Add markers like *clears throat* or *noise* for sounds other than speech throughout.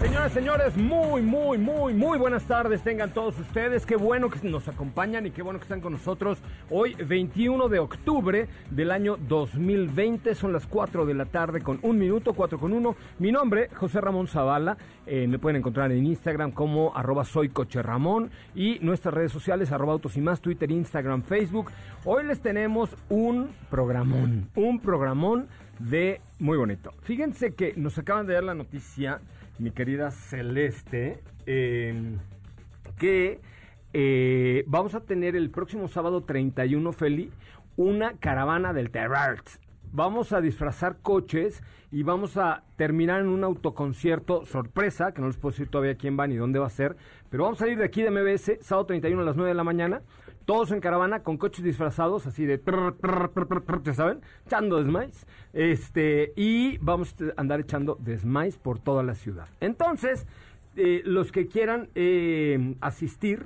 Señoras, señores, muy, muy, muy, muy buenas tardes tengan todos ustedes. Qué bueno que nos acompañan y qué bueno que están con nosotros. Hoy, 21 de octubre del año 2020, son las 4 de la tarde con un minuto, 4 con 1. Mi nombre, José Ramón Zavala. Eh, me pueden encontrar en Instagram como arroba soy coche Ramón y nuestras redes sociales, arroba autos y más, Twitter, Instagram, Facebook. Hoy les tenemos un programón, un programón de muy bonito. Fíjense que nos acaban de dar la noticia mi querida Celeste, em, que eh, vamos a tener el próximo sábado 31, Feli, una caravana del Terror. Vamos a disfrazar coches y vamos a terminar en un autoconcierto sorpresa, que no les puedo decir todavía quién va ni dónde va a ser, pero vamos a salir de aquí de MBS, sábado 31 a las 9 de la mañana, todos en caravana con coches disfrazados, así de, ¿ya saben? Echando desmais. Este, y vamos a andar echando desmais por toda la ciudad. Entonces, eh, los que quieran eh, asistir,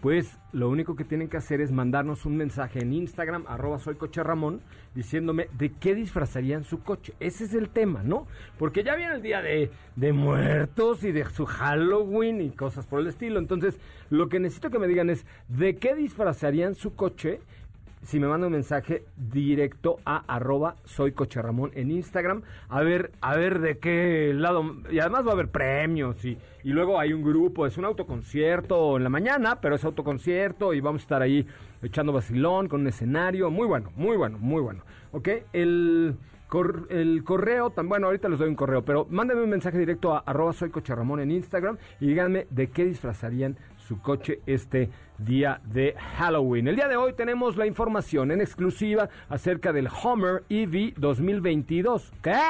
pues lo único que tienen que hacer es mandarnos un mensaje en Instagram, arroba soy Ramón, diciéndome de qué disfrazarían su coche. Ese es el tema, ¿no? Porque ya viene el día de, de muertos y de su Halloween y cosas por el estilo. Entonces, lo que necesito que me digan es de qué disfrazarían su coche si me manda un mensaje directo a arroba soy coche Ramón en Instagram, a ver, a ver de qué lado, y además va a haber premios y, y luego hay un grupo, es un autoconcierto en la mañana, pero es autoconcierto y vamos a estar ahí echando vacilón con un escenario, muy bueno, muy bueno, muy bueno, ¿ok? El... el correo, tan, bueno, ahorita les doy un correo, pero mándenme un mensaje directo a arroba soy coche Ramón en Instagram y díganme de qué disfrazarían su coche este día de Halloween. El día de hoy tenemos la información en exclusiva acerca del Homer EV 2022. ¿Qué?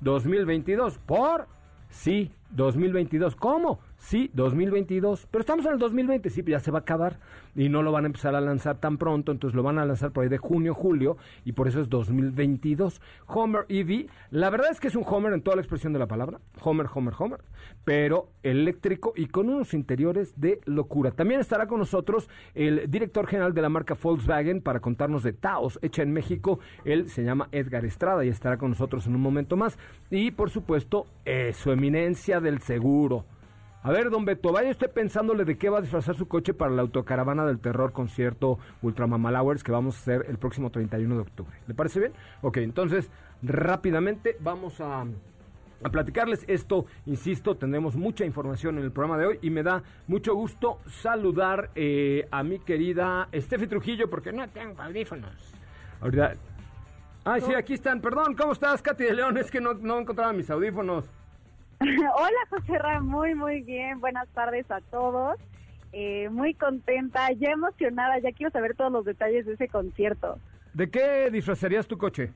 2022. ¿Por? Sí, 2022. ¿Cómo? Sí, 2022. Pero estamos en el 2020, sí, ya se va a acabar y no lo van a empezar a lanzar tan pronto, entonces lo van a lanzar por ahí de junio, julio y por eso es 2022. Homer EV, la verdad es que es un Homer en toda la expresión de la palabra, Homer, Homer, Homer, pero eléctrico y con unos interiores de locura. También estará con nosotros el director general de la marca Volkswagen para contarnos de Taos, hecha en México. Él se llama Edgar Estrada y estará con nosotros en un momento más. Y por supuesto, eh, su eminencia del seguro. A ver, don Beto, vaya usted pensándole de qué va a disfrazar su coche para la autocaravana del terror concierto Ultramamalowers que vamos a hacer el próximo 31 de octubre. ¿Le parece bien? Ok, entonces rápidamente vamos a, a platicarles esto. Insisto, tendremos mucha información en el programa de hoy y me da mucho gusto saludar eh, a mi querida Estefi Trujillo porque no tengo audífonos. Ahorita... Ay, sí, aquí están. Perdón, ¿cómo estás, Katy de León? Es que no, no encontraba mis audífonos. *laughs* Hola, José Ra, muy, muy bien. Buenas tardes a todos. Eh, muy contenta, ya emocionada, ya quiero saber todos los detalles de ese concierto. ¿De qué disfrazarías tu coche?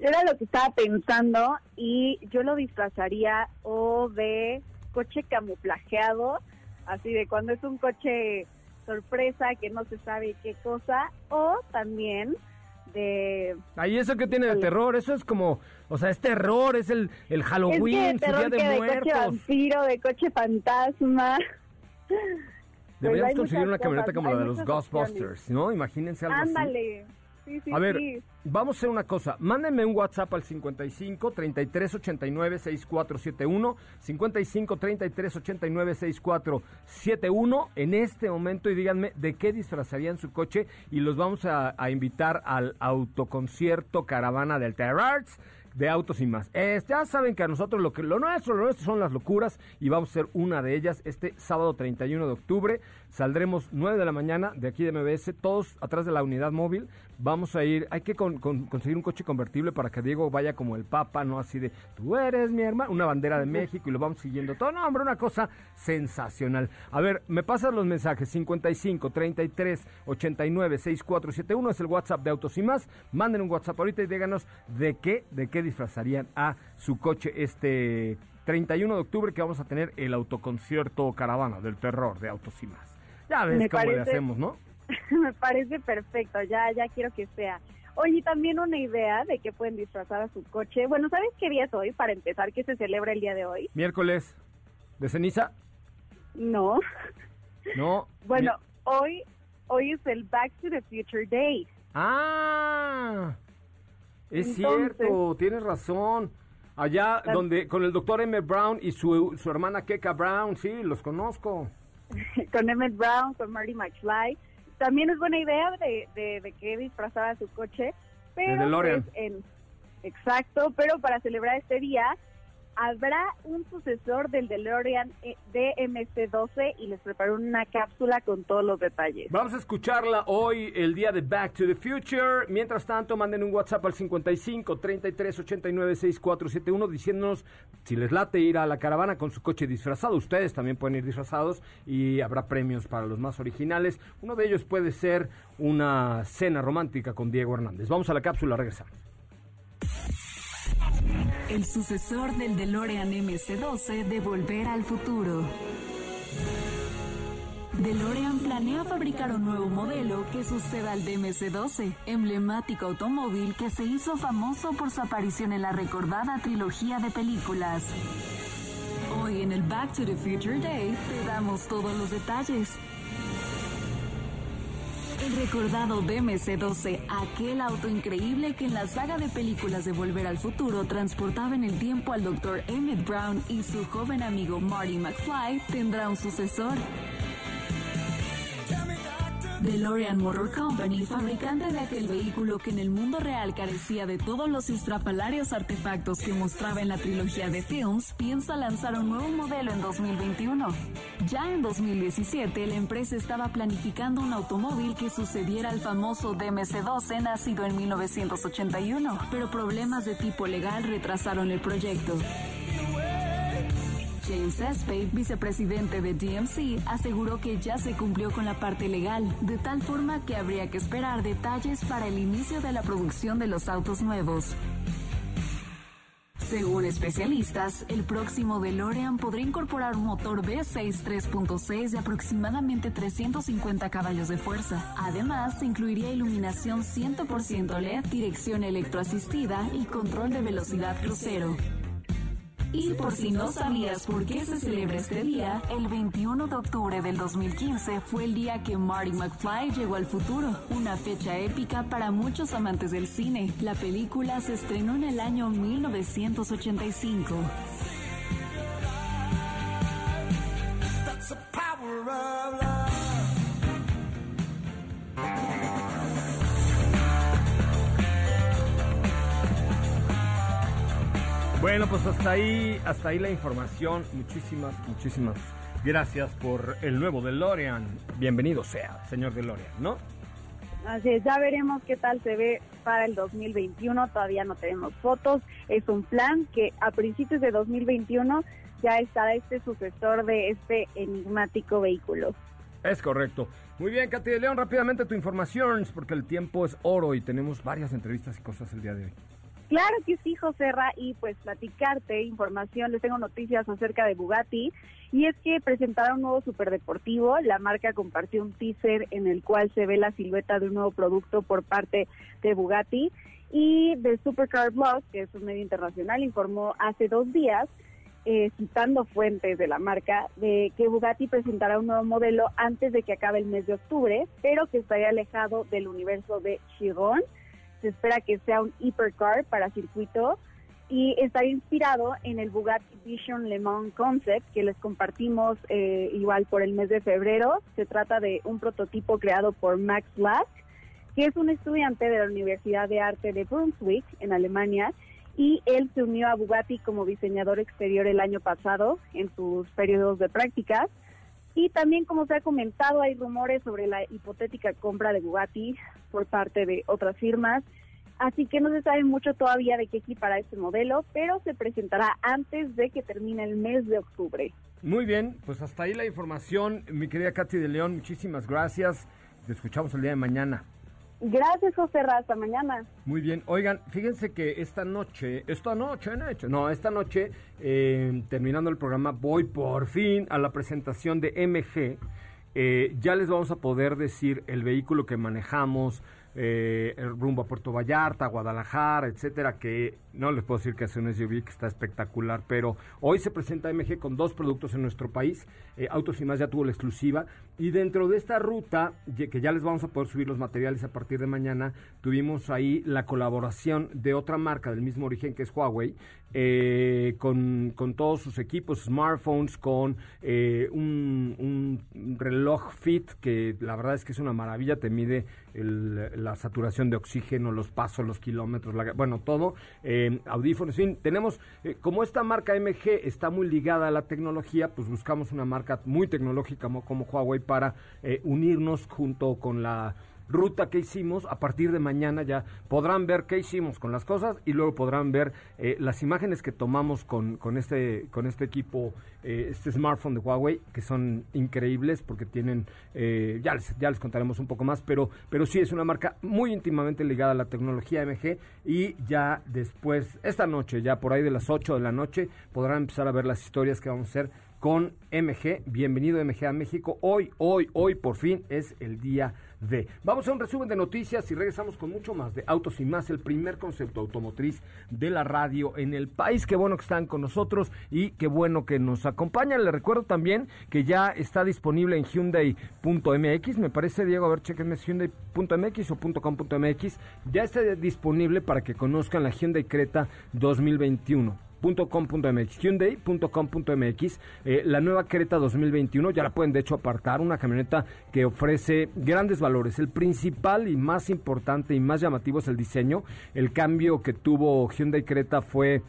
Era lo que estaba pensando y yo lo disfrazaría o de coche camuflajeado, así de cuando es un coche sorpresa que no se sabe qué cosa, o también de... Ahí eso que tiene de terror, eso es como, o sea, es terror, es el, el Halloween, es que de su día de que muertos. de coche vampiro, de coche fantasma. Deberíamos hay conseguir una camioneta cosas, como la de los Ghostbusters, ¿no? Imagínense algo así. Ándale. Sí, sí, A ver, sí. vamos a hacer una cosa. Mándenme un WhatsApp al 55 33 89 6471. 55 33 89 6471 en este momento y díganme de qué disfrazarían su coche y los vamos a, a invitar al autoconcierto Caravana del Terrarts de autos y más. Eh, ya saben que a nosotros lo que lo nuestro, lo nuestro son las locuras y vamos a hacer una de ellas este sábado 31 de octubre. Saldremos 9 de la mañana de aquí de MBS, todos atrás de la unidad móvil. Vamos a ir, hay que con- con- conseguir un coche convertible para que Diego vaya como el Papa, no así de tú eres mi hermano, una bandera de México y lo vamos siguiendo todo. No, hombre, una cosa sensacional. A ver, me pasas los mensajes 55 33 89 6471 es el WhatsApp de Autos y más. Manden un WhatsApp ahorita y díganos de qué, de qué disfrazarían a su coche este 31 de octubre que vamos a tener el autoconcierto caravana del terror de Autos y más. Ya ves Me cómo le parece- hacemos, ¿no? *laughs* Me parece perfecto, ya, ya quiero que sea. Oye, también una idea de que pueden disfrazar a su coche. Bueno, ¿sabes qué día es hoy para empezar? ¿Qué se celebra el día de hoy? Miércoles de ceniza, No. ¿no? *laughs* Bueno, hoy, hoy es el Back to the Future Day. Ah, es Entonces- cierto, tienes razón. Allá donde con el doctor M. Brown y su, su hermana Keka Brown, sí, los conozco. *laughs* con Emmett Brown, con Marty McFly. También es buena idea de, de, de que disfrazara su coche, pero DeLorean. pues, en- exacto, pero para celebrar este día habrá un sucesor del DeLorean eh, DMC-12 y les preparó una cápsula con todos los detalles. Vamos a escucharla hoy, el día de Back to the Future. Mientras tanto, manden un WhatsApp al 55 33 89 6471 diciéndonos si les late ir a la caravana con su coche disfrazado. Ustedes también pueden ir disfrazados y habrá premios para los más originales. Uno de ellos puede ser una cena romántica con Diego Hernández. Vamos a la cápsula, regresamos. El sucesor del DeLorean MC-12 de Volver al Futuro. DeLorean planea fabricar un nuevo modelo que suceda al DMC-12, emblemático automóvil que se hizo famoso por su aparición en la recordada trilogía de películas. Hoy en el Back to the Future Day te damos todos los detalles. El recordado DMC-12, aquel auto increíble que en la saga de películas de Volver al Futuro transportaba en el tiempo al Dr. Emmett Brown y su joven amigo Marty McFly, tendrá un sucesor. DeLorean Motor Company, fabricante de aquel vehículo que en el mundo real carecía de todos los estrafalarios artefactos que mostraba en la trilogía de films, piensa lanzar un nuevo modelo en 2021. Ya en 2017, la empresa estaba planificando un automóvil que sucediera al famoso DMC-12 nacido en 1981, pero problemas de tipo legal retrasaron el proyecto. James Espey, vicepresidente de DMC, aseguró que ya se cumplió con la parte legal, de tal forma que habría que esperar detalles para el inicio de la producción de los autos nuevos. Según especialistas, el próximo DeLorean podría incorporar un motor V6 3.6 de aproximadamente 350 caballos de fuerza. Además, incluiría iluminación 100% LED, dirección electroasistida y control de velocidad crucero. Y por si no sabías por qué se celebra este día, el 21 de octubre del 2015 fue el día que Marty McFly llegó al futuro, una fecha épica para muchos amantes del cine. La película se estrenó en el año 1985. Bueno, pues hasta ahí, hasta ahí la información. Muchísimas, muchísimas gracias por el nuevo DeLorean. Bienvenido sea, señor DeLorean, ¿no? Así es, ya veremos qué tal se ve para el 2021. Todavía no tenemos fotos. Es un plan que a principios de 2021 ya estará este sucesor de este enigmático vehículo. Es correcto. Muy bien, Katy de León, rápidamente tu información, porque el tiempo es oro y tenemos varias entrevistas y cosas el día de hoy. Claro que sí, Joserra, y pues platicarte información, les tengo noticias acerca de Bugatti, y es que presentaron un nuevo superdeportivo, la marca compartió un teaser en el cual se ve la silueta de un nuevo producto por parte de Bugatti, y The Supercar Blog, que es un medio internacional, informó hace dos días eh, citando fuentes de la marca, de que Bugatti presentará un nuevo modelo antes de que acabe el mes de octubre, pero que estaría alejado del universo de Chiron. Se espera que sea un hypercar para circuito y está inspirado en el Bugatti Vision Le Mans Concept que les compartimos eh, igual por el mes de febrero. Se trata de un prototipo creado por Max Lack, que es un estudiante de la Universidad de Arte de Brunswick en Alemania y él se unió a Bugatti como diseñador exterior el año pasado en sus periodos de prácticas. Y también, como se ha comentado, hay rumores sobre la hipotética compra de Bugatti por parte de otras firmas. Así que no se sabe mucho todavía de qué equipará este modelo, pero se presentará antes de que termine el mes de octubre. Muy bien, pues hasta ahí la información, mi querida Katy de León, muchísimas gracias. Te escuchamos el día de mañana. Gracias, José Hasta mañana. Muy bien. Oigan, fíjense que esta noche, esta noche, no, esta noche, eh, terminando el programa, voy por fin a la presentación de MG. Eh, ya les vamos a poder decir el vehículo que manejamos, eh, rumbo a Puerto Vallarta, Guadalajara, etcétera, que no les puedo decir que es un SUV que está espectacular, pero hoy se presenta MG con dos productos en nuestro país. Eh, Autos y más ya tuvo la exclusiva. Y dentro de esta ruta, que ya les vamos a poder subir los materiales a partir de mañana, tuvimos ahí la colaboración de otra marca del mismo origen que es Huawei, eh, con, todos sus equipos, smartphones, con eh, un, reloj fit que la verdad es que es una maravilla, te mide la saturación de oxígeno, los pasos, los kilómetros, bueno, todo. Eh, audífonos, en fin, tenemos, eh, como esta marca MG está muy ligada a la tecnología, pues buscamos una marca muy tecnológica como, Huawei para eh, unirnos junto con la ruta que hicimos. A partir de mañana ya podrán ver qué hicimos con las cosas y luego podrán ver eh, las imágenes que tomamos con, con, este, con este equipo, eh, este smartphone de Huawei, que son increíbles porque tienen, eh, ya, les, ya les contaremos un poco más, pero, pero sí es una marca muy íntimamente ligada a la tecnología MG y ya después, esta noche, ya por ahí de las 8 de la noche, podrán empezar a ver las historias que vamos a hacer con MG. Bienvenido MG a México. Hoy, hoy, hoy por fin es el día de. Vamos a un resumen de noticias y regresamos con mucho más de Autos y más, el primer concepto automotriz de la radio en el país. Qué bueno que están con nosotros y qué bueno que nos acompañan. Les recuerdo también que ya está disponible en Hyundai.mx. Me parece, Diego, a ver, chequenme Hyundai.mx o .com.mx. Ya está disponible para que conozcan la Hyundai Creta 2021 .com.mx, Hyundai.com.mx, eh, la nueva Creta 2021, ya la pueden de hecho apartar, una camioneta que ofrece grandes valores. El principal y más importante y más llamativo es el diseño. El cambio que tuvo Hyundai Creta fue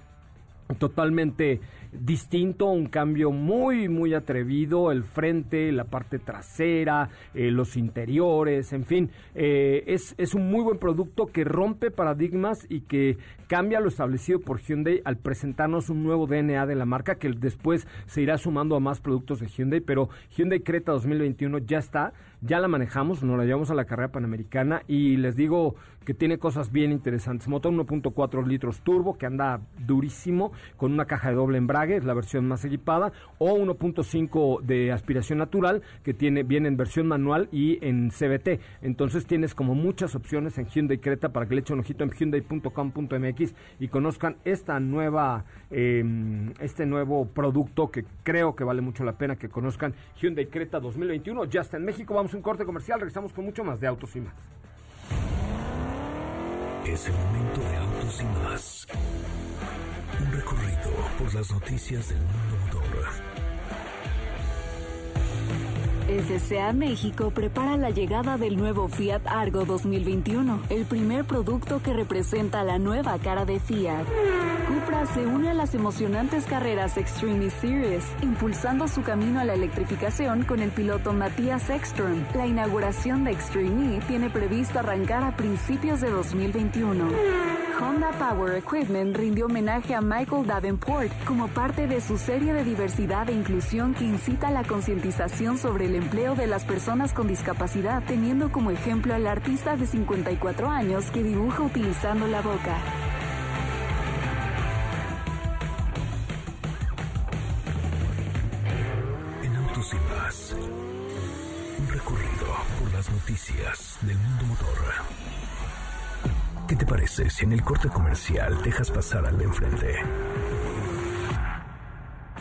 totalmente distinto, un cambio muy, muy atrevido, el frente, la parte trasera, eh, los interiores, en fin, eh, es, es un muy buen producto que rompe paradigmas y que cambia lo establecido por Hyundai al presentarnos un nuevo DNA de la marca que después se irá sumando a más productos de Hyundai, pero Hyundai Creta 2021 ya está, ya la manejamos, nos la llevamos a la carrera panamericana y les digo que tiene cosas bien interesantes. Motor 1.4 litros turbo que anda durísimo con una caja de doble embrague, es la versión más equipada, o 1.5 de aspiración natural que tiene viene en versión manual y en CBT. Entonces tienes como muchas opciones en Hyundai Creta para que le echen un ojito en hyundai.com.mx y conozcan esta nueva em, este nuevo producto que creo que vale mucho la pena que conozcan Hyundai Creta 2021. Ya está en México. Vamos un corte comercial. Regresamos con mucho más de autos y más. Es el momento de autos y más. Un recorrido por las noticias del mundo motor FCA México prepara la llegada del nuevo Fiat Argo 2021, el primer producto que representa la nueva cara de Fiat. Cupra se une a las emocionantes carreras Extreme Series, impulsando su camino a la electrificación con el piloto Matías Ekström. La inauguración de Extreme E tiene previsto arrancar a principios de 2021. Honda Power Equipment rindió homenaje a Michael Davenport como parte de su serie de diversidad e inclusión que incita a la concientización sobre el empleo de las personas con discapacidad, teniendo como ejemplo al artista de 54 años que dibuja utilizando la boca. En Autos y Más, un recorrido por las noticias del mundo motor. ¿Qué te parece si en el corte comercial dejas pasar al de enfrente?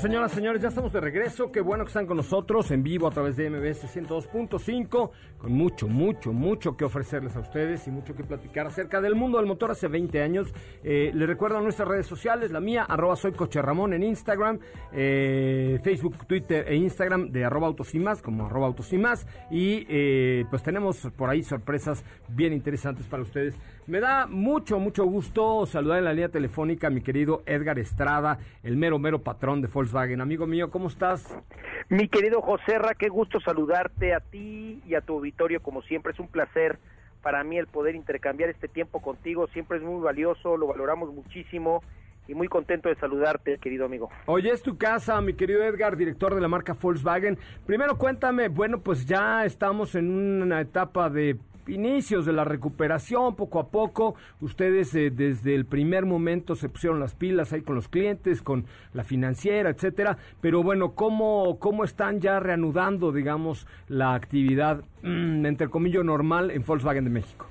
Señoras, señores, ya estamos de regreso. Qué bueno que están con nosotros en vivo a través de MBS 102.5, con mucho, mucho, mucho que ofrecerles a ustedes y mucho que platicar acerca del mundo del motor hace 20 años. Eh, les recuerdo nuestras redes sociales, la mía, arroba soy Coche en Instagram, eh, Facebook, Twitter e Instagram de arroba autos y más, como arroba autos y más. Y eh, pues tenemos por ahí sorpresas bien interesantes para ustedes. Me da mucho, mucho gusto saludar en la línea telefónica a mi querido Edgar Estrada, el mero, mero patrón de Volkswagen. Amigo mío, ¿cómo estás? Mi querido José Ra, qué gusto saludarte a ti y a tu auditorio, como siempre, es un placer para mí el poder intercambiar este tiempo contigo, siempre es muy valioso, lo valoramos muchísimo y muy contento de saludarte, querido amigo. Oye, es tu casa, mi querido Edgar, director de la marca Volkswagen. Primero cuéntame, bueno, pues ya estamos en una etapa de inicios de la recuperación, poco a poco. Ustedes eh, desde el primer momento se pusieron las pilas ahí con los clientes, con la financiera, etcétera. Pero bueno, ¿cómo, cómo están ya reanudando, digamos, la actividad, mm, entre comillas, normal en Volkswagen de México?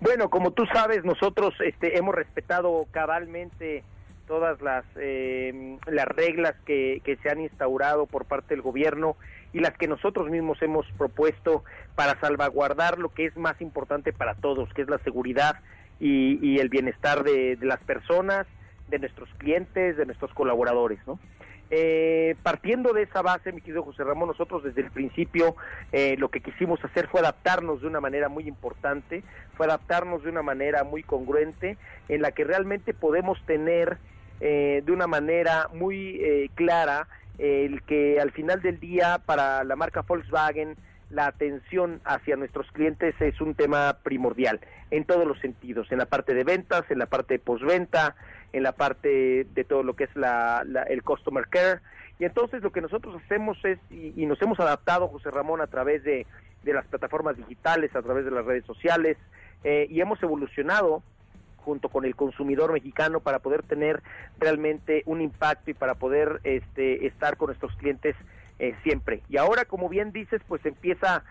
Bueno, como tú sabes, nosotros este, hemos respetado cabalmente todas las, eh, las reglas que, que se han instaurado por parte del gobierno y las que nosotros mismos hemos propuesto para salvaguardar lo que es más importante para todos, que es la seguridad y, el bienestar de, de, las personas, de nuestros clientes, de nuestros colaboradores, ¿no? Eh, partiendo de esa base, mi querido José Ramón, nosotros desde el principio eh, lo que quisimos hacer fue adaptarnos de una manera muy importante, fue adaptarnos de una manera muy congruente, en la que realmente podemos tener eh, de una manera muy eh, clara el que al final del día para la marca Volkswagen la atención hacia nuestros clientes es un tema primordial en todos los sentidos, en la parte de ventas, en la parte de postventa, en la parte de todo lo que es la, la, el customer care. Y entonces lo que nosotros hacemos es, y, nos hemos adaptado, José Ramón, a través de, de, las plataformas digitales, a través de las redes sociales, eh, y hemos evolucionado junto con el consumidor mexicano para poder tener realmente un impacto y para poder este, estar con nuestros clientes eh, siempre. Y ahora, como bien dices, pues empieza,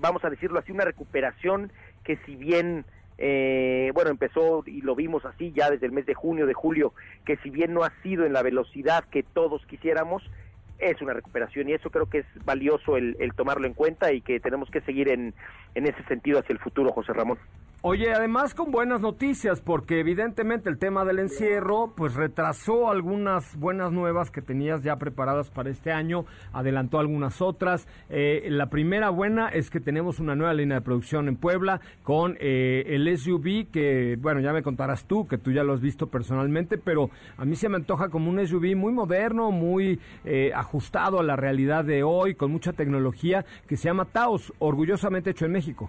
vamos a decirlo así, una recuperación que si bien, eh, bueno, empezó y lo vimos así ya desde el mes de junio, de julio, que si bien no ha sido en la velocidad que todos quisiéramos, es una recuperación y eso creo que es valioso el, el tomarlo en cuenta y que tenemos que seguir en, en ese sentido hacia el futuro, José Ramón. Oye, además con buenas noticias, porque evidentemente el tema del encierro, pues retrasó algunas buenas nuevas que tenías ya preparadas para este año, adelantó algunas otras. Eh, la primera buena es que tenemos una nueva línea de producción en Puebla con eh, el SUV, que bueno, ya me contarás tú, que tú ya lo has visto personalmente, pero a mí se me antoja como un SUV muy moderno, muy eh, ajustado a la realidad de hoy, con mucha tecnología, que se llama Taos, orgullosamente hecho en México.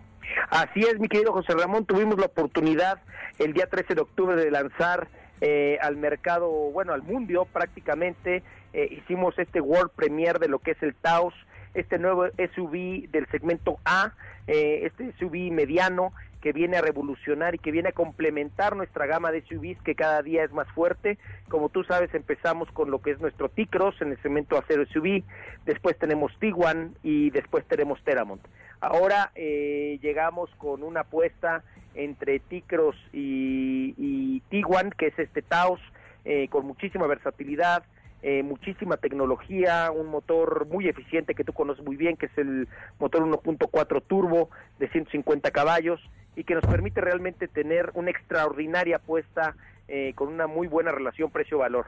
Así es, mi querido José Ramón, tuvimos la oportunidad el día 13 de octubre de lanzar eh, al mercado, bueno, al mundo prácticamente, eh, hicimos este World Premiere de lo que es el Taos, este nuevo SUV del segmento A, eh, este SUV mediano que viene a revolucionar y que viene a complementar nuestra gama de SUVs que cada día es más fuerte. Como tú sabes, empezamos con lo que es nuestro T-Cross en el segmento acero SUV, después tenemos Tiguan y después tenemos Teramont. Ahora eh, llegamos con una apuesta entre Ticros y, y Tiguan, que es este Taos, eh, con muchísima versatilidad, eh, muchísima tecnología, un motor muy eficiente que tú conoces muy bien, que es el motor 1.4 turbo de 150 caballos y que nos permite realmente tener una extraordinaria apuesta eh, con una muy buena relación precio-valor.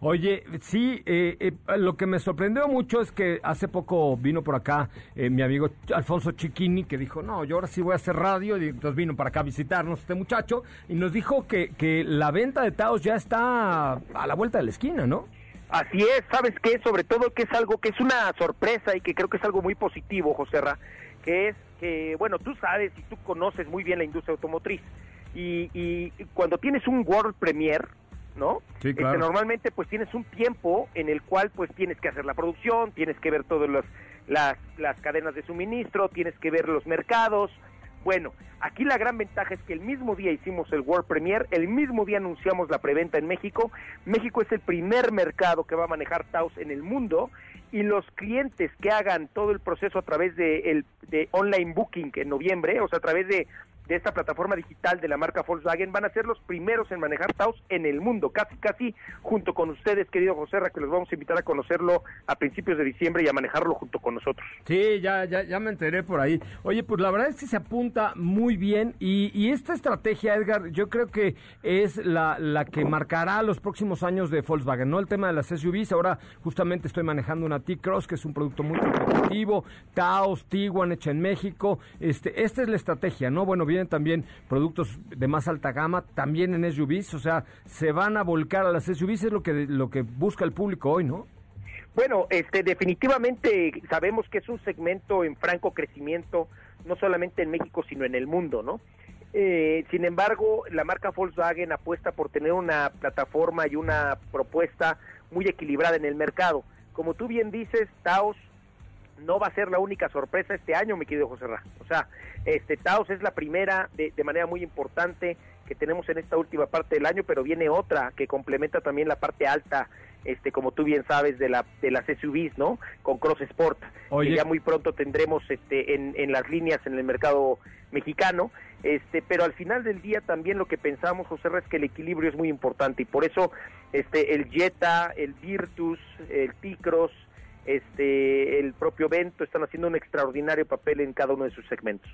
Oye, sí, eh, eh, lo que me sorprendió mucho es que hace poco vino por acá eh, mi amigo Alfonso Chiquini, que dijo, no, yo ahora sí voy a hacer radio, y entonces vino para acá a visitarnos este muchacho, y nos dijo que, que la venta de Taos ya está a la vuelta de la esquina, ¿no? Así es, ¿sabes qué? Sobre todo que es algo que es una sorpresa y que creo que es algo muy positivo, José Ra, que es que, bueno, tú sabes y tú conoces muy bien la industria automotriz, y, y cuando tienes un World Premier, ¿no? Sí, Este, normalmente pues tienes un tiempo en el cual pues tienes que hacer la producción, tienes que ver todas las, las, las cadenas de suministro, tienes que ver los mercados. Bueno, aquí la gran ventaja es que el mismo día hicimos el World Premier, el mismo día anunciamos la preventa en México. México es el primer mercado que va a manejar Taos en el mundo y los clientes que hagan todo el proceso a través de, el, de online booking en noviembre, o sea, a través de, de esta plataforma digital de la marca Volkswagen, van a ser los primeros en manejar Taos en el mundo, casi, casi junto con ustedes, querido José Ra, que los vamos a invitar a conocerlo a principios de diciembre y a manejarlo junto con nosotros. Sí, ya, ya, ya me enteré por ahí. Oye, pues la verdad es que se apunta muy bien y, y esta estrategia, Edgar, yo creo que es la, la que marcará los próximos años de Volkswagen, ¿no? El tema de las SUVs, ahora justamente estoy manejando una T-Cross, que es un producto muy competitivo, Taos, Tiguan, hecha en México. Este, esta es la estrategia, ¿no? Bueno, vienen también productos de más alta gama, también en SUVs, o sea, se van a volcar a las SUVs, es lo que, lo que busca el público hoy, ¿no? Bueno, este, definitivamente sabemos que es un segmento en franco crecimiento, no solamente en México, sino en el mundo, ¿no? Eh, sin embargo, la marca Volkswagen apuesta por tener una plataforma y una propuesta muy equilibrada en el mercado. Como tú bien dices, Taos no va a ser la única sorpresa este año, mi querido José Ra. O sea, este Taos es la primera de, de manera muy importante que tenemos en esta última parte del año, pero viene otra que complementa también la parte alta, este, como tú bien sabes, de la de las SUVs, ¿no? Con Cross Sport, Oye. que ya muy pronto tendremos este en, en las líneas en el mercado mexicano. Este, pero al final del día también lo que pensamos, José Ra, es que el equilibrio es muy importante y por eso este el Jetta, el Virtus, el T-Cross, este el propio Vento están haciendo un extraordinario papel en cada uno de sus segmentos.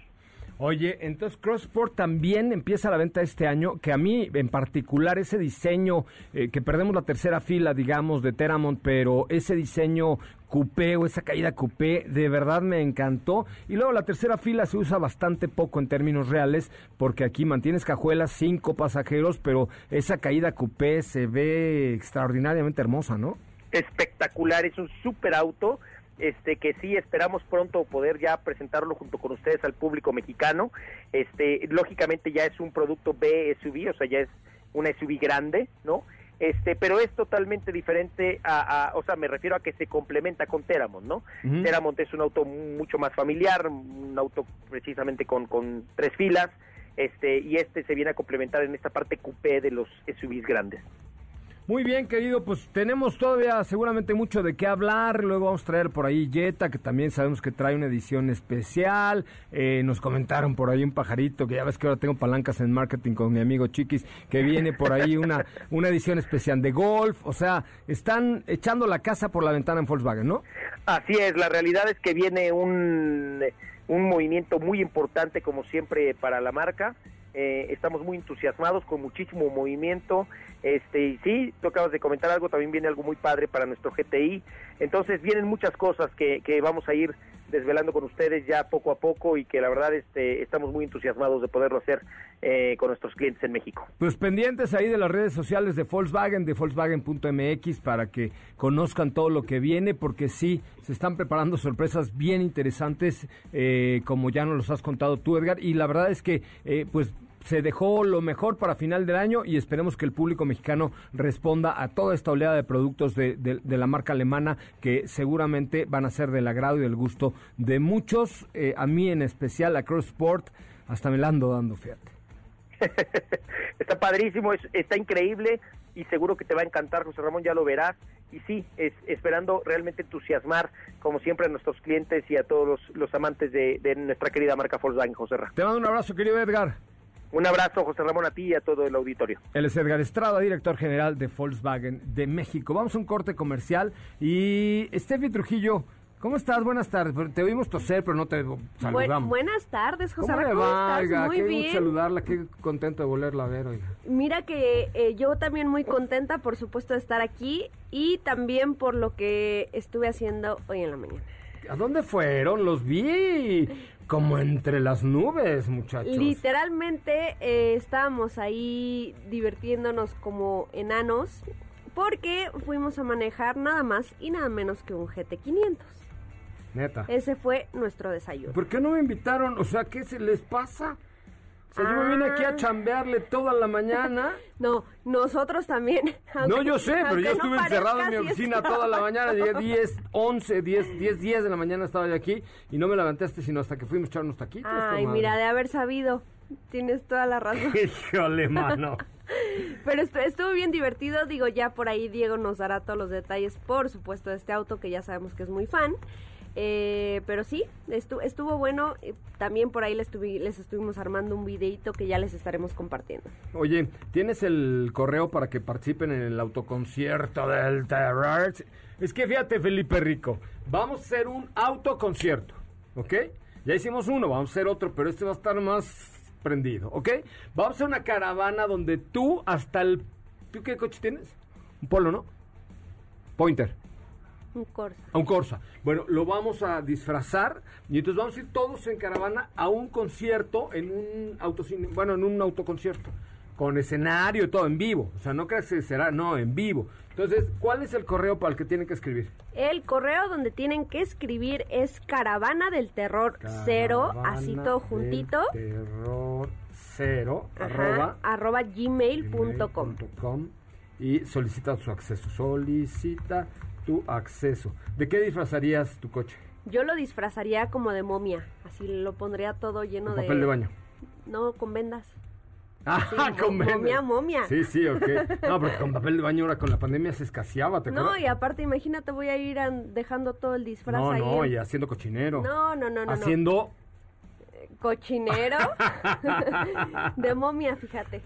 Oye, entonces Crossport también empieza la venta este año, que a mí en particular ese diseño, eh, que perdemos la tercera fila, digamos, de Teramont, pero ese diseño coupé o esa caída coupé, de verdad me encantó. Y luego la tercera fila se usa bastante poco en términos reales, porque aquí mantienes cajuelas, cinco pasajeros, pero esa caída coupé se ve extraordinariamente hermosa, ¿no? Espectacular, es un super auto, este que sí esperamos pronto poder ya presentarlo junto con ustedes al público mexicano. Este, lógicamente ya es un producto B SUV, o sea, ya es una SUV grande, ¿no? Este, pero es totalmente diferente a, a- o sea, me refiero a que se complementa con Teramont, ¿no? Ujú. Teramont es un auto mucho más familiar, un auto precisamente con, con tres filas, este, y este se viene a complementar en esta parte coupé de los SUVs grandes. Muy bien, querido, pues tenemos todavía seguramente mucho de qué hablar. Luego vamos a traer por ahí Jetta, que también sabemos que trae una edición especial. Eh, nos comentaron por ahí un pajarito, que ya ves que ahora tengo palancas en marketing con mi amigo Chiquis, que viene por ahí una, una edición especial de golf. O sea, están echando la casa por la ventana en Volkswagen, ¿no? Así es, la realidad es que viene un, un movimiento muy importante como siempre para la marca. Eh, estamos muy entusiasmados con muchísimo movimiento. Este, y sí, tú acabas de comentar algo, también viene algo muy padre para nuestro GTI. Entonces vienen muchas cosas que, que vamos a ir desvelando con ustedes ya poco a poco y que la verdad este, estamos muy entusiasmados de poderlo hacer eh, con nuestros clientes en México. Pues pendientes ahí de las redes sociales de Volkswagen, de Volkswagen.mx, para que conozcan todo lo que viene, porque sí, se están preparando sorpresas bien interesantes, eh, como ya nos los has contado tú, Edgar, y la verdad es que, eh, pues, se dejó lo mejor para final del año y esperemos que el público mexicano responda a toda esta oleada de productos de, de- de la marca alemana que seguramente van a ser del agrado y del gusto de muchos, eh, a mí en especial, a Cross Sport, hasta me la ando dando, fíjate. *laughs* está padrísimo, es- está increíble y seguro que te va a encantar, José Ramón, ya lo verás. Y sí, es, esperando realmente entusiasmar, como siempre, a nuestros clientes y a todos los, los amantes de, de nuestra querida marca Volkswagen, José Ramón. Te mando un abrazo, querido Edgar. Un abrazo, José Ramón, a ti y a todo el auditorio. Él es Edgar Estrada, director general de Volkswagen de México. Vamos a un corte comercial y Steffi Trujillo, ¿cómo estás? Buenas tardes. Te oímos toser, pero no te Bu- saludamos. buenas tardes, José. ¿Cómo. Muy qué bien. gusto saludarla, qué contento de volverla a ver, oiga. Mira que eh, yo también muy contenta, por supuesto, de estar aquí y también por lo que estuve haciendo hoy en la mañana. ¿A dónde fueron? Los vi como entre las nubes, muchachos. Literalmente eh, estábamos ahí divirtiéndonos como enanos porque fuimos a manejar nada más y nada menos que un GT500. Neta. Ese fue nuestro desayuno. ¿Por qué no me invitaron? O sea, ¿qué se les pasa? Me vine aquí a chambearle toda la mañana. *laughs* No, nosotros también. No, yo sé, pero yo no estuve encerrado en mi oficina toda la mañana. Llegué 10, 11, 10, 10, 10 de la mañana estaba yo aquí y no me levantaste sino hasta que fuimos a echar unos taquitos. Ay, mira, de haber sabido. Tienes toda la razón. *laughs* Híjole, mano. *laughs* Pero estu- estuvo bien divertido. Digo, ya por ahí Diego nos dará todos los detalles, por supuesto, de este auto que ya sabemos que es muy fan. Eh, pero sí, estu- estuvo bueno. Eh, También por ahí les estuvimos armando un videito que ya les estaremos compartiendo. Oye, ¿tienes el correo para que participen en el autoconcierto del terror? Es que fíjate, Felipe Rico, vamos a hacer un autoconcierto, ¿ok? Ya hicimos uno, vamos a hacer otro, pero este va a estar más prendido, ¿ok? Vamos a hacer una caravana donde tú hasta el... ¿Tú qué coche tienes? Un polo, ¿no? Pointer. Un Corsa. A un Corsa. Bueno, lo vamos a disfrazar y entonces vamos a ir todos en caravana a un concierto en un autocine, bueno, en un autoconcierto con escenario y todo en vivo. O sea, no creas que será, no, en vivo. Entonces, ¿cuál es el correo para el que tienen que escribir? El correo donde tienen que escribir es caravana del terror cero, así todo juntito, del Terror cero, ajá, arroba, arroba gmail.com. gmail.com, y solicita su acceso. Solicita tu acceso. ¿De qué disfrazarías tu coche? Yo lo disfrazaría como de momia, así lo pondría todo lleno Con de... papel de baño. No, con vendas. Ah, Sí, *laughs* con momia, momia. Sí, sí, ok. No, porque con papel de baño ahora con la pandemia se escaseaba, ¿te No, acuerdas? y aparte, imagínate, voy a ir an- dejando todo el disfraz no, ahí. no, en- y haciendo cochinero. No, no, no, no, no. Haciendo... Cochinero *laughs* *laughs* de momia, fíjate.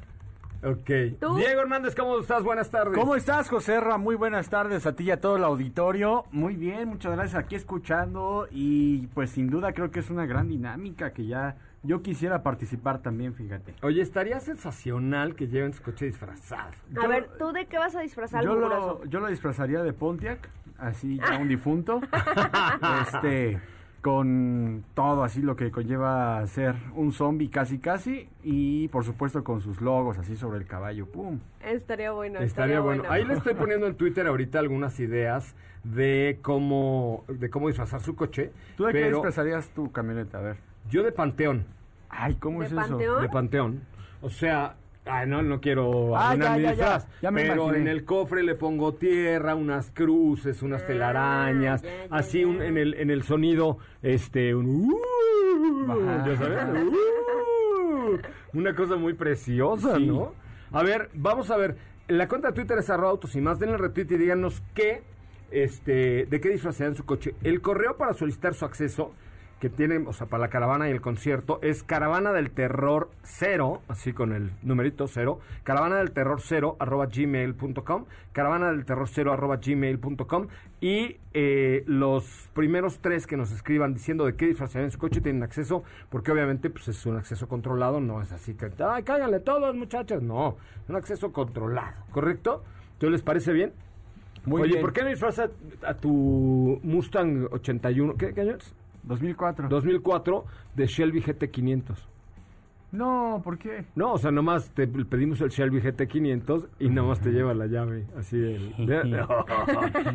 Ok. ¿Tú? Diego Hernández, ¿cómo estás? Buenas tardes. ¿Cómo estás, José Ra? Muy buenas tardes a ti y a todo el auditorio. Muy bien, muchas gracias aquí escuchando y pues sin duda creo que es una gran dinámica que ya yo quisiera participar también, fíjate. Oye, estaría sensacional que lleven su coche disfrazado. A ver, ¿tú de qué vas a disfrazar Yo lo, yo lo disfrazaría de Pontiac, así ya un *laughs* difunto, *laughs* este, con todo así lo que conlleva ser un zombie casi casi y por supuesto con sus logos así sobre el caballo, pum. Estaría bueno. Estaría bueno. Ahí le estoy *laughs* poniendo en Twitter ahorita algunas ideas de cómo de cómo disfrazar su coche. ¿Tú de qué pero disfrazarías tu camioneta? A ver. Yo de Panteón. Ay, ¿cómo ¿De es Panteón? eso? De Panteón. O sea, ay, no, no quiero Ah, ya, ya, disfraz. Ya pero imaginé. en el cofre le pongo tierra, unas cruces, unas telarañas, Ah, ya, así un- en el en el sonido, este, un uh, ya sabes, uh, una cosa muy preciosa, Sí. ¿no? A ver, vamos a ver. La cuenta de Twitter es arroba autos y más. Denle retweet y díganos qué, este, de qué disfrazarían su coche. El correo para solicitar su acceso que tienen, o sea, para la caravana y el concierto, es caravana del terror cero, así con el numerito cero, caravana del terror cero arroba gmail.com, caravana del terror cero arroba gmail.com y eh, los primeros tres que nos escriban diciendo de qué disfrazarían su coche tienen acceso, porque obviamente pues es un acceso controlado, no es así que, ay, cáiganle todos muchachos, no, es un acceso controlado, ¿correcto? ¿Entonces les parece bien? Muy Oye, bien. ¿por qué no disfrazas a tu Mustang 81? ¿Qué, qué año es? 2004. 2004 de Shelby GT500. No, ¿por qué? No, o sea, nomás te pedimos el Shelby GT500 y nomás te lleva la llave, así del- de-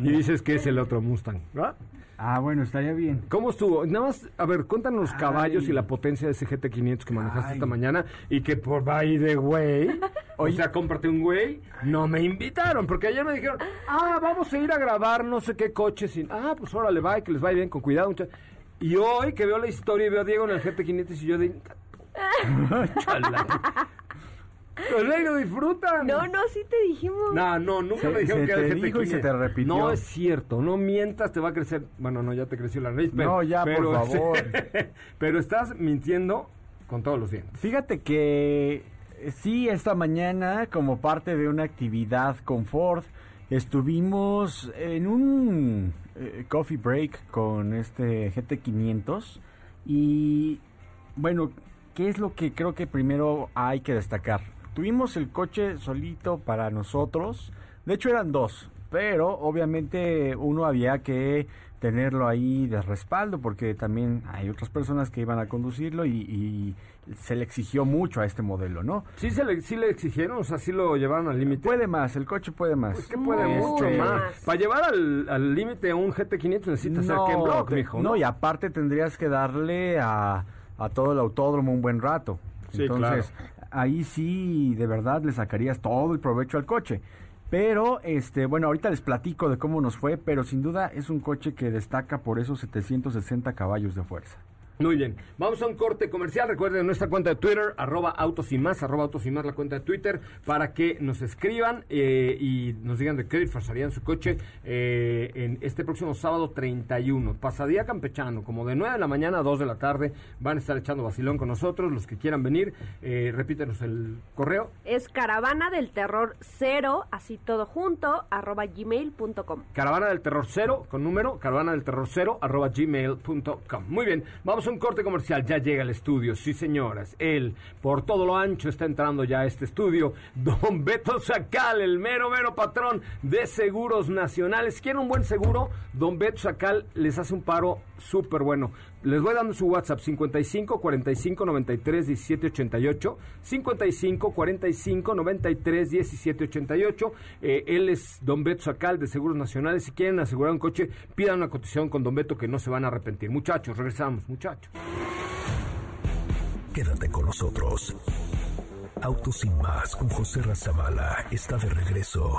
*laughs* *laughs* y dices que es el otro Mustang, ¿verdad? Ah, bueno, estaría bien. ¿Cómo estuvo? Nada más, a ver, cuéntanos los caballos y la potencia de ese GT500 que manejaste Ay. esta mañana y que por by the way, *laughs* o sea, cómprate un güey, no me invitaron, porque ayer me dijeron, ah, vamos a ir a grabar no sé qué coche, sin, ah, pues órale, va, que les vaya bien, con cuidado, muchachos. Y hoy que veo la historia y veo a Diego en el GT500 y yo de... *laughs* Chala. Pues ahí lo disfrutan. No, no, sí te dijimos. No, no, nunca Se- me dijeron se que era te el GT dijo y se 500. te repitió. No es cierto, no mientas, te va a crecer. Bueno, no, ya te creció la nariz. Pero, No, ya, por pero- favor. *laughs* pero estás mintiendo con todos los dientes. Fíjate que eh, sí, esta mañana, como parte de una actividad con Ford, estuvimos en un eh, coffee break con este GT500 y bueno, ¿qué es lo que creo que primero hay que destacar? Tuvimos el coche solito para nosotros, de hecho eran dos, pero obviamente uno había que tenerlo ahí de respaldo porque también hay otras personas que iban a conducirlo y, y se le exigió mucho a este modelo, ¿no? Sí, se le, sí le exigieron, o sea, sí lo llevaron al límite. Puede más, el coche puede más. Pues que puede mucho Este, más. Para llevar al al límite a un GT500 necesitas ser Ken Block, mijo. no, y aparte tendrías que darle a, a todo el autódromo un buen rato. Sí, Entonces, ahí sí, de verdad, le sacarías todo el provecho al coche. Pero, este, bueno, ahorita les platico de cómo nos fue, pero sin duda es un coche que destaca por esos 760 caballos de fuerza. Muy bien, vamos a un corte comercial. Recuerden nuestra cuenta de Twitter, arroba autos y más, arroba autos y más, la cuenta de Twitter, para que nos escriban eh, y nos digan de qué disfrazarían su coche eh, en este próximo sábado 31. Pasadía campechano, como de 9 de la mañana a 2 de la tarde, van a estar echando vacilón con nosotros. Los que quieran venir, eh, repítenos el correo. Es caravana del terror cero, así todo junto, arroba gmail.com. Caravana del Terror Cero, con número, caravana del Terror Cero, arroba gmail.com. Muy bien, vamos un corte comercial, ya llega el estudio, sí señoras, él, por todo lo ancho, está entrando ya a este estudio, don Beto Sacal, el mero, mero patrón de Seguros Nacionales. ¿Quieren un buen seguro? Don Beto Sacal les hace un paro súper bueno. Les voy dando su WhatsApp 55 45 93 17 88 55 45 93 17 88 eh, él es Don Beto Sacal de Seguros Nacionales. Si quieren asegurar un coche pidan una cotización con Don Beto que no se van a arrepentir. Muchachos regresamos muchachos. Quédate con nosotros. Autos sin más con José Razabala está de regreso.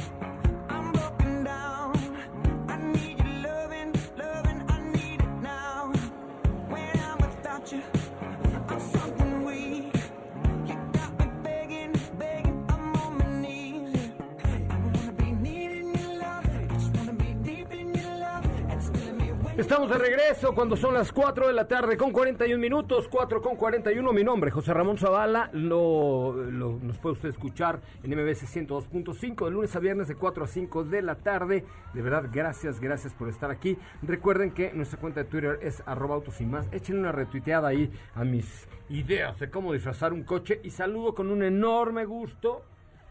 Estamos de regreso cuando son las 4 de la tarde con 41 minutos, 4 con 41. Mi nombre, José Ramón Zavala. Lo, nos puede usted escuchar en MBS 102.5 de lunes a viernes de 4 a 5 de la tarde. De verdad, gracias, gracias por estar aquí. Recuerden que nuestra cuenta de Twitter es arroba autos más. Échenle una retuiteada ahí a mis ideas de cómo disfrazar un coche. Y saludo con un enorme gusto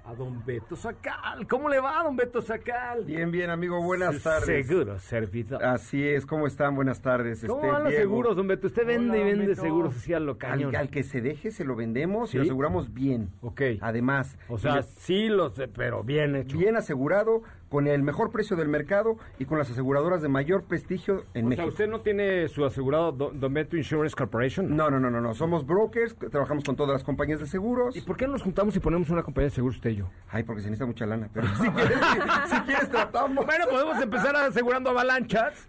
a don Beto Sacal. ¿Cómo le va, don Beto Sacal? Bien, bien, amigo, buenas tardes. Seguro, servidor. Así es, ¿cómo están? Buenas tardes. ¿Cómo este, van los Diego. seguros, don Beto? Usted vende y vende Beto. seguros así a lo cañón. Al, al que se deje se lo vendemos ¿Sí? y lo aseguramos bien. Ok. Además, O sea, le- sí los, sé, pero bien hecho. bien asegurado, con el mejor precio del mercado y con las aseguradoras de mayor prestigio en o México. sea, ¿usted no tiene su asegurado Beto Insurance Corporation? No, no, no, no, no. Somos brokers, trabajamos con todas las compañías de seguros. ¿Y por qué no nos juntamos y ponemos una compañía de seguros usted y yo? Ay, porque se necesita mucha lana. Pero si quieres, si, *laughs* si quieres tratamos. Bueno, podemos empezar asegurando avalanchas,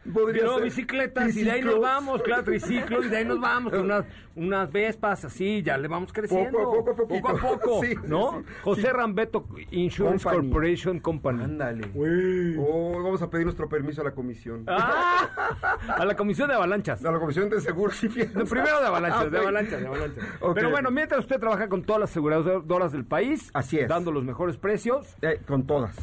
ser. bicicletas, y de ahí nos vamos, claro, triciclos, y de ahí nos vamos, con unas, unas vespas así, ya le vamos creciendo. Poco a poco, poquito. Poco a poco, *laughs* Sí, ¿no? sí, sí. José Rambeto Insurance Company. Corporation Company. Ándale. Uy. Oh, vamos a pedir nuestro permiso a la comisión. Ah, a la comisión de avalanchas. A la comisión de seguros y fianzas. No, primero de avalanchas, Ah, de ok. avalanchas, de avalanchas. *laughs* Pero bueno, mientras usted trabaja con todas las aseguradoras del país, Así es. dando los mejores precios. Eh, con todas.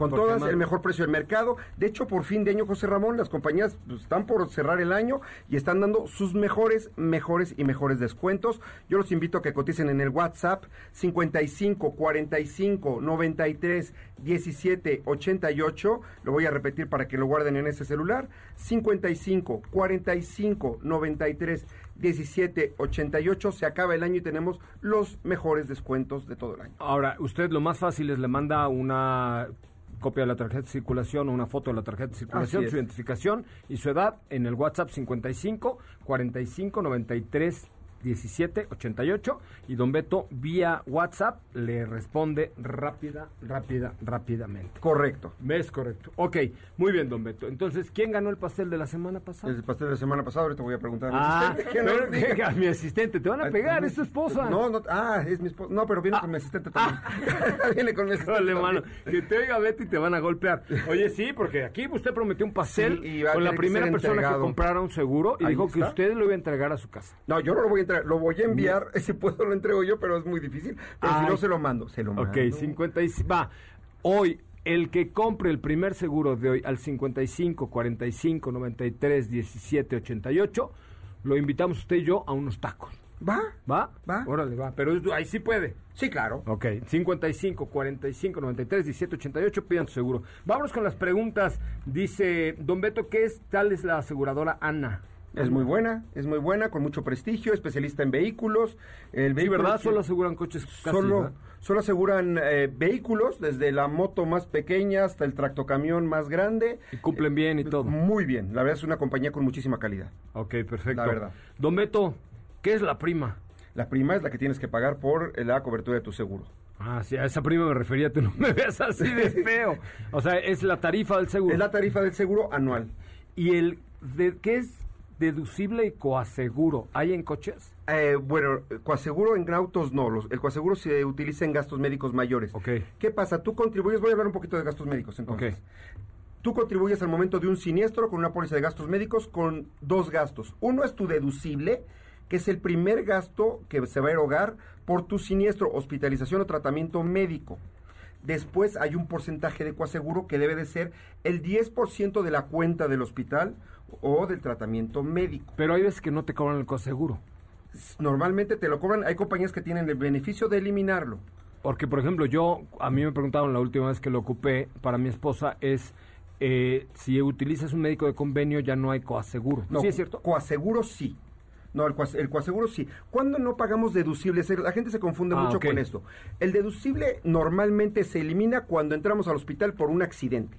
Con Porque todas, más- el mejor precio del mercado. De hecho, por fin de año, José Ramón, las compañías pues, están por cerrar el año y están dando sus mejores, mejores y mejores descuentos. Yo los invito a que coticen en el WhatsApp 55 45 93 17 88. Lo voy a repetir para que lo guarden en ese celular. 55 45 93 17 88. Se acaba el año y tenemos los mejores descuentos de todo el año. Ahora, usted lo más fácil es le manda una copia de la tarjeta de circulación o una foto de la tarjeta de circulación, su identificación y su edad en el WhatsApp 55 45 93 17 88 y Don Beto vía WhatsApp le responde rápida, rápida, rápidamente. Correcto. Es correcto. Ok, muy bien, Don Beto. Entonces, ¿quién ganó el pastel de la semana pasada? El pastel de la semana pasada, ahorita voy a preguntar a mi Ah, asistente. ¿Quién pero nos diga? que a mi asistente, te van a Ay, pegar, es tu esposa. No, no, ah, es mi esposa. No, pero *laughs* viene con mi asistente también. viene con mi asistente. También. mano, que te oiga Beto y te van a golpear. Oye, sí, porque aquí usted prometió un pastel Sí, y con la primera persona que comprara un seguro y Ahí dijo que usted lo iba a entregar a su casa. No, yo no lo voy a entregar, lo voy a enviar, *laughs* si puedo lo entrego yo, pero es muy difícil. Pero Ay. si no se lo mando, se lo mando. Ok, 55. Va, hoy, el que compre el primer seguro de hoy al 55 45 93 17 88, lo invitamos usted y yo a unos tacos. ¿Va? ¿Va? Va. Órale, va. Pero es- ahí sí puede. Sí, claro. Ok, 55 45 93 17 88, pidan su seguro. Vámonos con las preguntas. Dice Don Beto, ¿qué es tal es la aseguradora Ana? Es muy buena, es muy buena, con mucho prestigio, especialista en vehículos. El Sí, vehículo ¿verdad? que- Solo aseguran coches casi, Solo, ¿verdad? solo aseguran eh, vehículos, desde la moto más pequeña hasta el tractocamión más grande. Y cumplen bien y todo. Muy bien, la verdad es una compañía con muchísima calidad. Ok, perfecto. La verdad. Don Beto, ¿qué es la prima? La prima es la que tienes que pagar por eh, la cobertura de tu seguro. Ah, sí, a esa prima me refería, tú no me veas así de *laughs* feo. O sea, es la tarifa del seguro. Es la tarifa del seguro anual. ¿Y el de, qué es deducible y coaseguro? ¿Hay en coches? Eh, bueno, coaseguro en autos no, los, el coaseguro se utiliza en gastos médicos mayores. Ok. ¿Qué pasa? Tú contribuyes, voy a hablar un poquito de gastos médicos entonces. Tú contribuyes al momento de un siniestro con una póliza de gastos médicos con dos gastos. Uno es tu deducible, que es el primer gasto que se va a erogar por tu siniestro, hospitalización o tratamiento médico. Después hay un porcentaje de coaseguro que debe de ser el 10% de la cuenta del hospital o del tratamiento médico. Pero hay veces que no te cobran el coaseguro. Normalmente te lo cobran, hay compañías que tienen el beneficio de eliminarlo. Porque, por ejemplo, yo, a mí me preguntaron la última vez que lo ocupé para mi esposa, es eh, si utilizas un médico de convenio ya no hay coaseguro. No, ¿Sí es cierto? Coaseguro sí. No, el, coas- el coaseguro sí. ¿Cuándo no pagamos deducibles? La gente se confunde Ah, mucho con esto. El deducible normalmente se elimina cuando entramos al hospital por un accidente.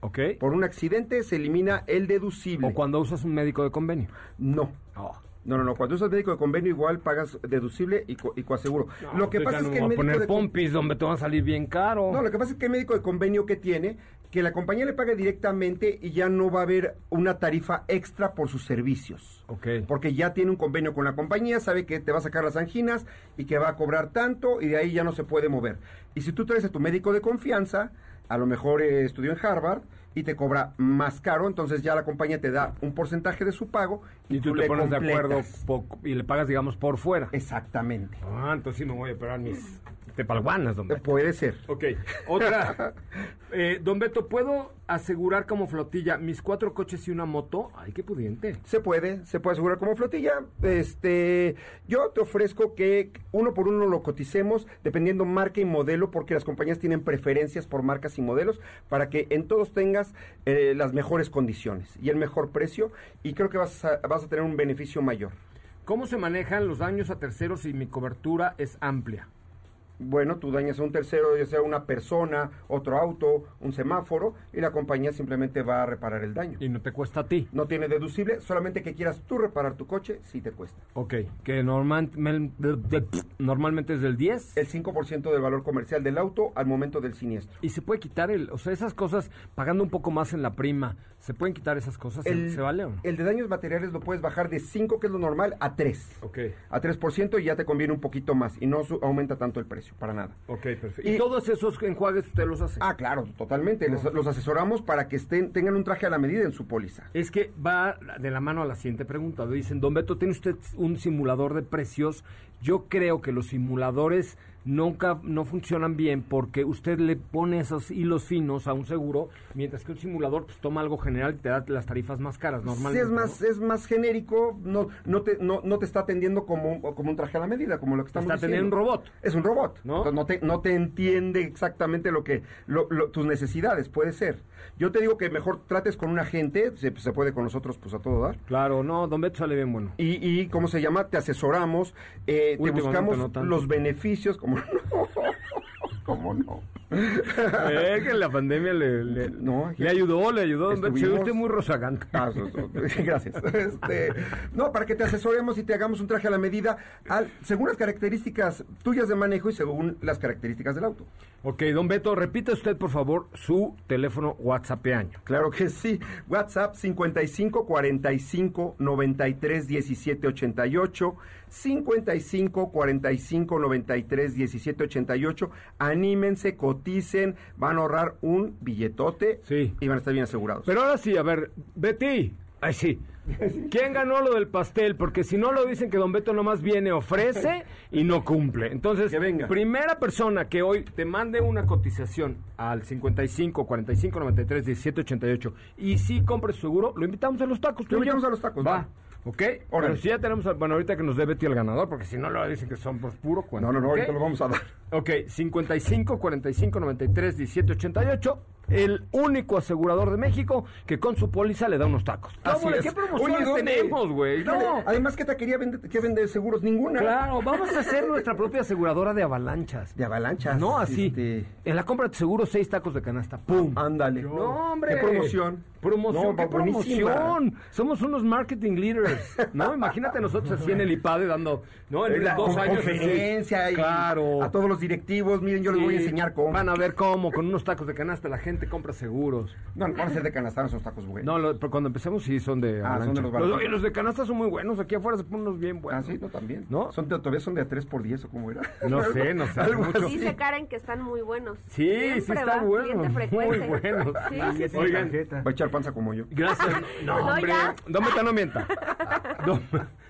¿Ok? Por un accidente se elimina el deducible. O cuando usas un médico de convenio. No. Oh. No, no, no. Cuando usas médico de convenio igual pagas deducible y, co- y coaseguro. lo que pasa es que el médico poner de pompis donde te van a salir bien caro. No, lo que pasa es que el médico de convenio que tiene, que la compañía le paga directamente y ya no va a haber una tarifa extra por sus servicios. Ok. Porque ya tiene un convenio con la compañía, sabe que te va a sacar las anginas y que va a cobrar tanto y de ahí ya no se puede mover. Y si tú traes a tu médico de confianza, a lo mejor eh, estudió en Harvard y te cobra más caro, entonces ya la compañía te da un porcentaje de su pago y, Y tú te le pones de acuerdo poco- y le pagas, digamos, por fuera. Exactamente. Ah, entonces sí me voy a operar mis tepalguanas, don Beto. Puede ser. Ok, otra. *laughs* Eh, don Beto, ¿puedo asegurar como flotilla mis cuatro coches y una moto? Ay, qué pudiente. Se puede, se puede asegurar como flotilla. Este, yo te ofrezco que uno por uno lo coticemos dependiendo marca y modelo, porque las compañías tienen preferencias por marcas y modelos para que en todos tengas eh, las mejores condiciones y el mejor precio. Y creo que vas a, vas a tener un beneficio mayor. ¿Cómo se manejan los daños a terceros si mi cobertura es amplia? Bueno, tú dañas a un tercero, ya sea una persona, otro auto, un semáforo, y la compañía simplemente va a reparar el daño. Y no te cuesta a ti. No tiene deducible, solamente que quieras tú reparar tu coche, sí te cuesta. Ok, que normal- normalmente es del 10. El 5% del valor comercial del auto al momento del siniestro. Y se puede quitar el, o sea, esas cosas, pagando un poco más en la prima, ¿se pueden quitar esas cosas? ¿Se, El, se vale o no? el de daños materiales lo puedes bajar de 5, que es lo normal, a 3. Ok, A 3% y ya te conviene un poquito más y no su- aumenta tanto el precio, para nada. ok, perfecto. ¿Y, Y- todos esos enjuagues usted los hace? Ah, claro, totalmente. Les- los asesoramos para que estén tengan un traje a la medida en su póliza. Es que va de la mano a la siguiente pregunta. Dicen, don Beto, ¿tiene usted un simulador de precios? Yo creo que los simuladores nunca no funcionan bien porque usted le pone esos hilos finos a un seguro, mientras que un simulador pues toma algo general y te da las tarifas más caras Sí, normalmente. es más, es más genérico, no, no, te, no, no te está atendiendo como, un- como un traje a la medida, como lo que estamos Está diciendo. un robot. Es un robot. ¿No? Entonces, No, te, no te entiende exactamente lo que lo- lo- tus necesidades, puede ser. Yo te digo que mejor trates con un agente, se, se puede con nosotros pues a todo dar. Claro, no, don Beto sale bien bueno. Y, y ¿cómo se llama? Te asesoramos, eh, te buscamos no los beneficios, como *laughs* no, como no. Eh, que la pandemia le, le, No, le ayudó, le ayudó. Usted muy rozagante. Ah, gracias. Este, no, para que te asesoremos y te hagamos un traje a la medida, al- según las características tuyas de manejo y según las características del auto. Ok, don Beto, repita usted, por favor, su teléfono WhatsAppeaño. Claro que sí. WhatsApp 55 45 93 17 88. 55 45 93 17 88. Anímense, coticen, van a ahorrar un billetote Sí. y van a estar bien asegurados. Pero ahora sí, a ver, Betty. Ay, sí. ¿Quién ganó lo del pastel? Porque si no lo dicen que Don Beto nomás viene, ofrece y no cumple. Entonces, Que venga. primera persona que hoy te mande una cotización al 55 45 93 17 88 y si compre su seguro, lo invitamos a los tacos. Lo invitamos a los tacos, Va. va. ¿Ok? Pero si ya tenemos, bueno, ahorita que nos dé Betty el ganador, porque si no lo dicen que son por puro cuento. no, no, no, ahorita lo vamos a dar. Ok, 55 45 93 17 88. El único asegurador de México que con su póliza le da unos tacos. ¿Qué, Así hombre, es. ¿qué promociones Oye, tenemos, güey? No. Además, ¿qué taquería vende, qué vende seguros? Ninguna. Claro, vamos a hacer nuestra propia aseguradora de avalanchas. De avalanchas. No, así. Este, En la compra de seguro, seis tacos de canasta. ¡Pum! Ándale. No, hombre. Qué promoción. Promoción, No, qué buenísima. promoción. Somos unos marketing leaders, ¿no? Imagínate nosotros así en el IPADE dando, ¿no? En La dos con- años. conferencia y Claro. a todos los directivos, miren, yo les voy a enseñar cómo. Van a ver cómo, con unos tacos de canasta la gente compra seguros. No, no van a ser de canastar esos tacos, güey. No, lo- pero cuando empecemos sí son de Ah, son de los los, los de canasta son muy buenos. Aquí afuera se ponen unos bien Ah, buenos. sí, no, también. ¿No? Son de, todavía son de a 3 por 10 o cómo era. No *laughs* sé, no sé, Algo mucho. Dice Karen que están muy buenos. Sí, sí están va, buenos. Muy buenos. Sí, Ah, sí, sí. tiene Oigan. Va a echar panza como yo. Gracias. *laughs* No, No, hombre. ya. Don Meta, no mienta. Don- *laughs*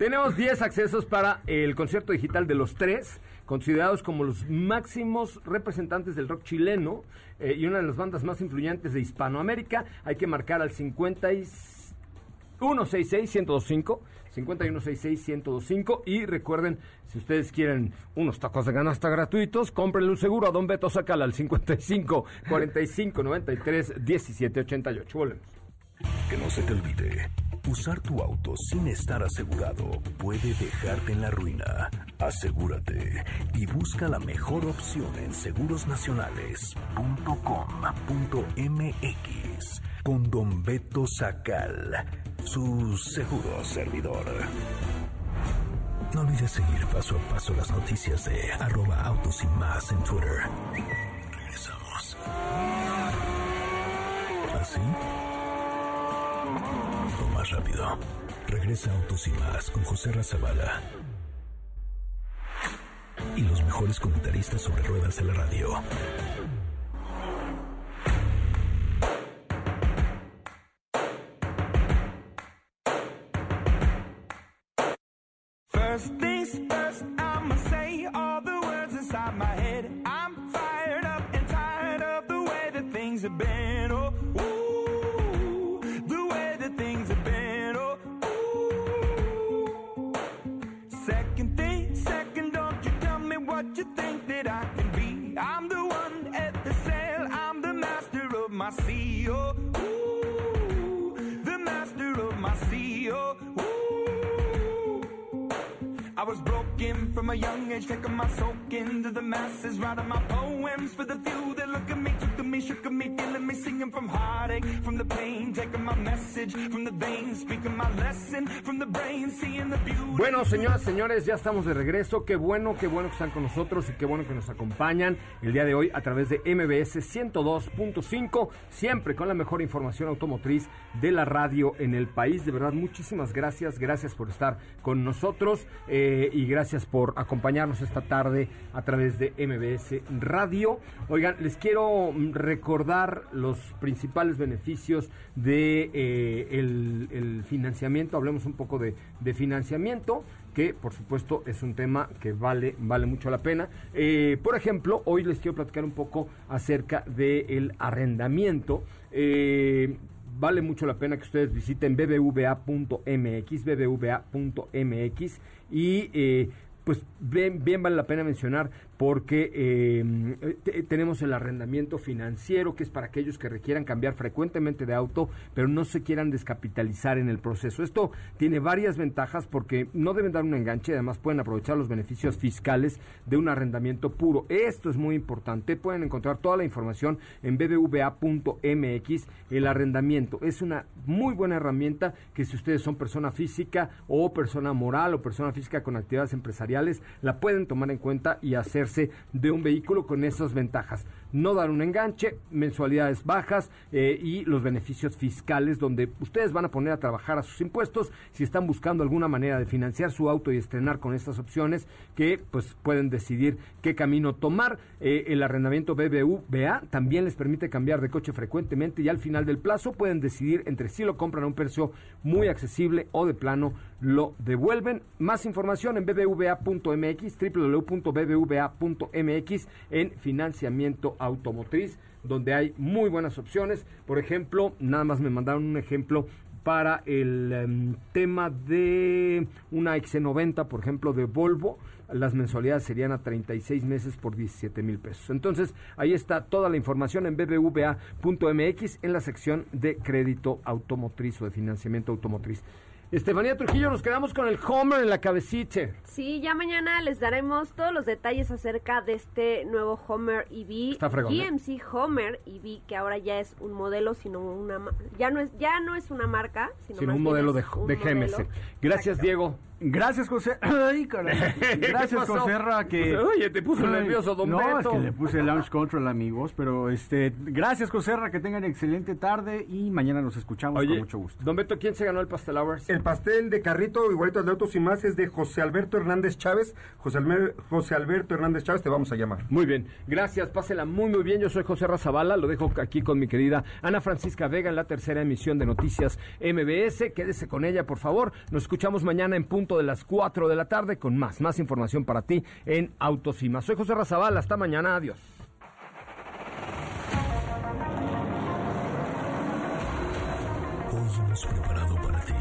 Tenemos 10 accesos para el concierto digital de los tres, considerados como los máximos representantes del rock chileno eh, y una de las bandas más influyentes de Hispanoamérica. Hay que marcar al 5166-1025. 5166-1025 y recuerden, si ustedes quieren unos tacos de ganasta gratuitos, cómprenle un seguro a Don Beto Sacal al 55 45 93 17 88. Volvemos. Que no se te olvide, usar tu auto sin estar asegurado puede dejarte en la ruina. Asegúrate y busca la mejor opción en segurosnacionales.com.mx con Don Beto Sacal, su seguro servidor. No olvides seguir paso a paso las noticias de arroba autos y más en Twitter. Regresamos. ¿Así? O más rápido. Regresa Autos y más con José Razabala. Y los mejores comentaristas sobre ruedas de la radio. First things first, I'ma say all the words inside my head. I'm fired up and tired of the way that things have been. A young age, taking my soak into the masses, writing my poems for the few that look at me, Bueno, señoras, señores, ya estamos de regreso. Qué bueno, qué bueno que están con nosotros y qué bueno que nos acompañan el día de hoy a través de MBS 102.5, siempre con la mejor información automotriz de la radio en el país. De verdad, muchísimas gracias, gracias por estar con nosotros eh, y gracias por acompañarnos esta tarde a través de MBS Radio. Oigan, les quiero mm, recordar los principales beneficios de eh, el, financiamiento. Hablemos un poco de, financiamiento que por supuesto es un tema que vale, vale mucho la pena. Eh, por ejemplo, hoy les quiero platicar un poco acerca del arrendamiento. Eh, vale mucho la pena que ustedes visiten bbva.mx, bbva.mx y pues bien, bien vale la pena mencionar porque te- tenemos el arrendamiento financiero, que es para aquellos que requieran cambiar frecuentemente de auto, pero no se quieran descapitalizar en el proceso. Esto tiene varias ventajas porque no deben dar un enganche, además pueden aprovechar los beneficios fiscales de un arrendamiento puro. Esto es muy importante. Pueden encontrar toda la información en bbva.mx. El arrendamiento es una muy buena herramienta que si ustedes son persona física o persona moral o persona física con actividades empresariales, la pueden tomar en cuenta y de un vehículo con esas ventajas. No dar un enganche, mensualidades bajas eh, y los beneficios fiscales donde ustedes van a poner a trabajar a sus impuestos si están buscando alguna manera de financiar su auto y estrenar con estas opciones que pues pueden decidir qué camino tomar. Eh, el arrendamiento BBVA también les permite cambiar de coche frecuentemente y al final del plazo pueden decidir entre si lo compran a un precio muy accesible o de plano lo devuelven. Más información en bbva.mx, www.bbva.mx en financiamiento automotriz, donde hay muy buenas opciones. Por ejemplo, nada más me mandaron un ejemplo para el em, tema de una XC90, por ejemplo, de Volvo, las mensualidades serían a 36 meses por 17 mil pesos. Entonces, ahí está toda la información en bbva.mx en la sección de crédito automotriz o de financiamiento automotriz. Estefanía Trujillo, nos quedamos con el Homer en la cabecita. Sí, ya mañana les daremos todos los detalles acerca de este nuevo Homer EV, Está fregón, ¿eh? GMC Homer EV, que ahora ya es un modelo, sino una ya no es ya no es una marca, sino, Sino más un modelo de, un de modelo. GMC. Gracias, Diego. Gracias, José. *clears throat* Ay, caray. *laughs* Gracias, ¿Qué pasó? Joserra, que... Oye, te puso Ay, nervioso, don no, Beto. es que le puse Launch *laughs* Control, amigos, pero este... Gracias, Joserra, que tengan excelente tarde y mañana nos escuchamos con mucho gusto. don Beto, ¿quién se ganó el Pastel Hours? El pastel de carrito, igualito al de autos y más, es de José Alberto Hernández Chávez. José, Almer- José Alberto Hernández Chávez, te vamos a llamar. Muy bien, gracias, pásela muy muy bien. Yo soy José Razabala, lo dejo aquí con mi querida Ana Francisca Vega en la tercera emisión de Noticias MBS. Quédese con ella, por favor. Nos escuchamos mañana en punto de las 4 de la tarde con más, más información para ti en Autos y Más. Soy José Razabala, hasta mañana, adiós. Hoy hemos preparado para ti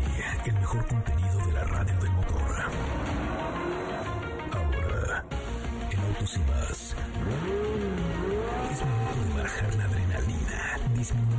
el mejor contenido de la radio del motor. Ahora, en Autos y más, es momento de bajar la adrenalina, disminuir